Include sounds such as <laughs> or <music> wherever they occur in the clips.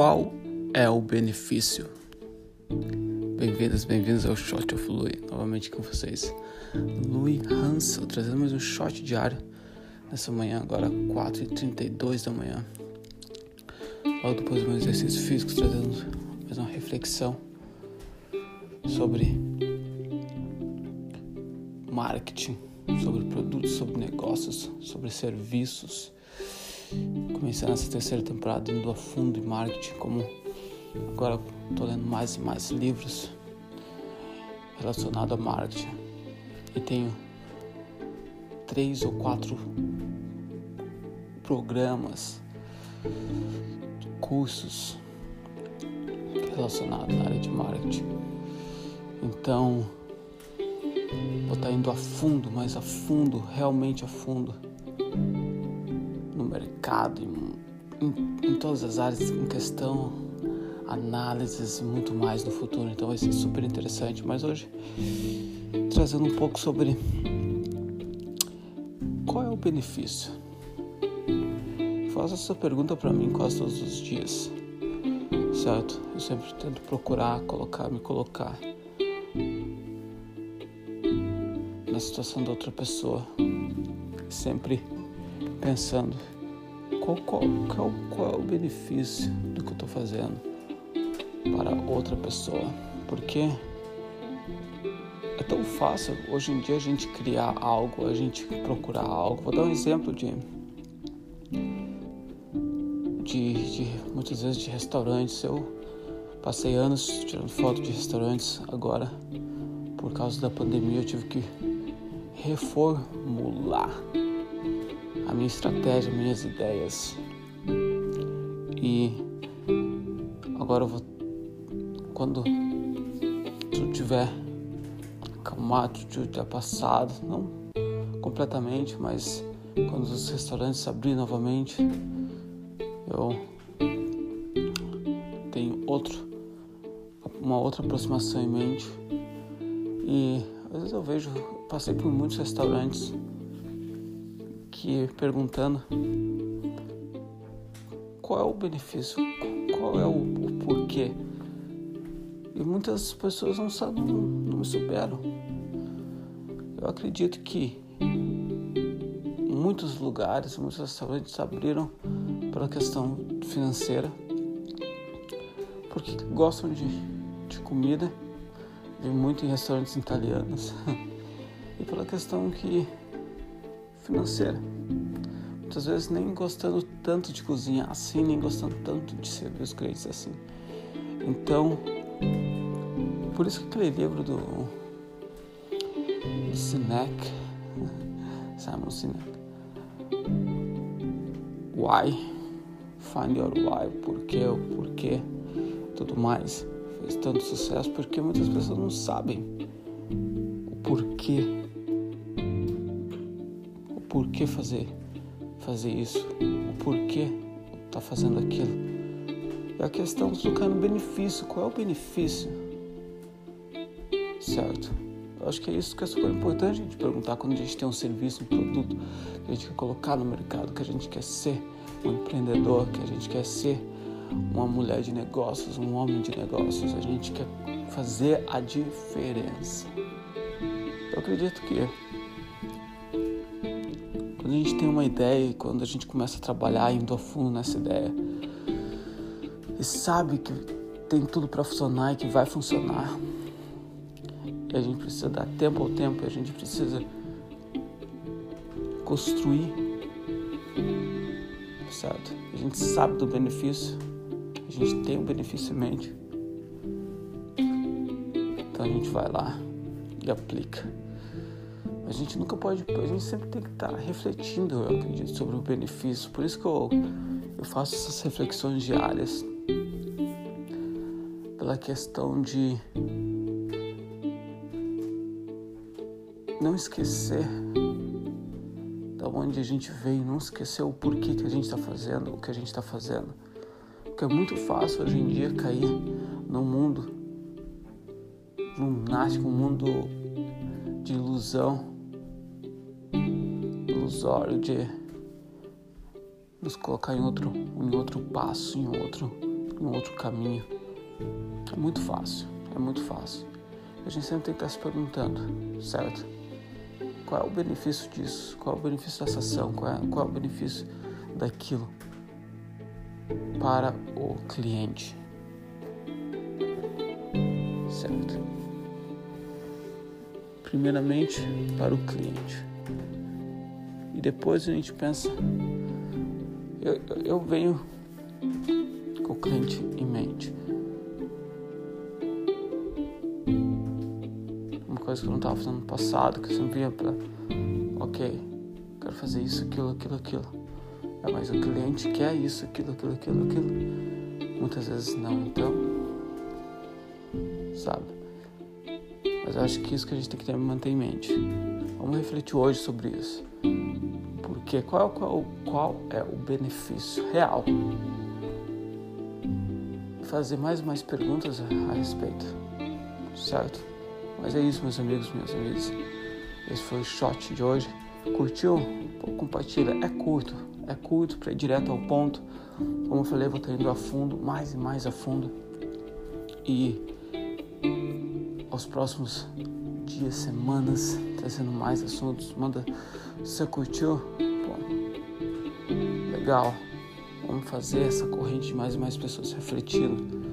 Qual é o benefício? Bem-vindos, bem-vindos ao Shot of Louis, novamente com vocês. Louis Hansel, trazendo mais um shot diário nessa manhã, agora 4h32 da manhã. Logo depois do meu exercício físico, trazendo mais uma reflexão sobre marketing, sobre produtos, sobre negócios, sobre serviços começando essa terceira temporada indo a fundo em marketing, como agora estou lendo mais e mais livros relacionados a marketing e tenho três ou quatro programas, cursos relacionados à área de marketing. Então, vou estar indo a fundo, mais a fundo, realmente a fundo em, em, todas as áreas em questão, análises e muito mais no futuro. Então vai ser super interessante. Mas hoje, trazendo um pouco sobre qual é o benefício. Faço essa pergunta para mim quase todos os dias, certo? Eu sempre tento procurar, colocar, me colocar na situação da outra pessoa, sempre pensando qual, qual, qual, qual é o benefício do que eu estou fazendo para outra pessoa? Porque é tão fácil hoje em dia a gente criar algo, a gente procurar algo. Vou dar um exemplo de, de, de muitas vezes de restaurantes. Eu passei anos tirando foto de restaurantes, agora por causa da pandemia eu tive que reformular a minha estratégia, minhas ideias. E agora eu vou quando tudo tiver acalmado, tudo tiver passado, não completamente, mas quando os restaurantes abrirem novamente, eu tenho outro uma outra aproximação em mente. E às vezes eu vejo, passei por muitos restaurantes aqui perguntando qual é o benefício, qual é o, o porquê. E muitas pessoas não sabem, não, não me superam. Eu acredito que muitos lugares, muitos restaurantes abriram pela questão financeira, porque gostam de, de comida, de muito em restaurantes italianos, <laughs> e pela questão que financeira. Muitas vezes nem gostando tanto de cozinhar assim, nem gostando tanto de servir os clientes assim. Então, por isso que aquele livro do, do Sinek, <laughs> Simon Sinek, Why, Find Your Why, porquê, o porquê, tudo mais, fez tanto sucesso, porque muitas pessoas não sabem o porquê por que fazer, fazer isso, o porquê tá fazendo aquilo. E a questão do cara no benefício, qual é o benefício? Certo? Eu acho que é isso que é super importante a gente perguntar quando a gente tem um serviço, um produto que a gente quer colocar no mercado, que a gente quer ser um empreendedor, que a gente quer ser uma mulher de negócios, um homem de negócios, a gente quer fazer a diferença. Eu acredito que quando a gente tem uma ideia e quando a gente começa a trabalhar indo a fundo nessa ideia e sabe que tem tudo para funcionar e que vai funcionar, e a gente precisa dar tempo ao tempo, a gente precisa construir, certo? A gente sabe do benefício, a gente tem o benefício em mente, então a gente vai lá e aplica. A gente nunca pode, a gente sempre tem que estar refletindo, eu acredito, sobre o benefício. Por isso que eu, eu faço essas reflexões diárias. Pela questão de não esquecer da onde a gente veio, não esquecer o porquê que a gente está fazendo o que a gente está fazendo. Porque é muito fácil hoje em dia cair num mundo lunático, um mundo de ilusão ilusório de nos colocar em outro, em outro passo, em outro um outro caminho. É muito fácil, é muito fácil. A gente sempre tem que estar se perguntando, certo? Qual é o benefício disso? Qual é o benefício dessa ação? Qual é, qual é o benefício daquilo para o cliente? Certo? Primeiramente para o cliente. E depois a gente pensa. Eu, eu venho com o cliente em mente. coisa que eu não estava fazendo no passado, que eu sempre via para, ok, quero fazer isso, aquilo, aquilo, aquilo. É, mas o cliente quer isso, aquilo, aquilo, aquilo, aquilo. Muitas vezes não, então, sabe? Mas eu acho que isso que a gente tem que ter, manter em mente. Vamos refletir hoje sobre isso. Qual, qual, qual é o benefício real? Fazer mais e mais perguntas a, a respeito, certo? Mas é isso, meus amigos, meus amigos. Esse foi o shot de hoje. Curtiu? Pô, compartilha. É curto, é curto para ir direto ao ponto. Como eu falei, eu vou estar indo a fundo, mais e mais a fundo. E aos próximos dias, semanas, trazendo mais assuntos. Manda, você curtiu, legal. Vamos fazer essa corrente de mais e mais pessoas refletindo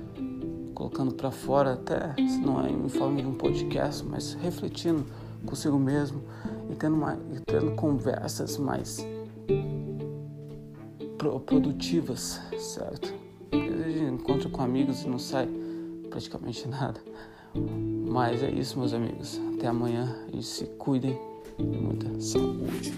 colocando para fora, até se não é em forma de um podcast, mas refletindo consigo mesmo e tendo, uma, e tendo conversas mais produtivas, certo? encontra com amigos e não sai praticamente <laughs> nada. Mas é isso, meus amigos. Até amanhã e se cuidem e muita saúde.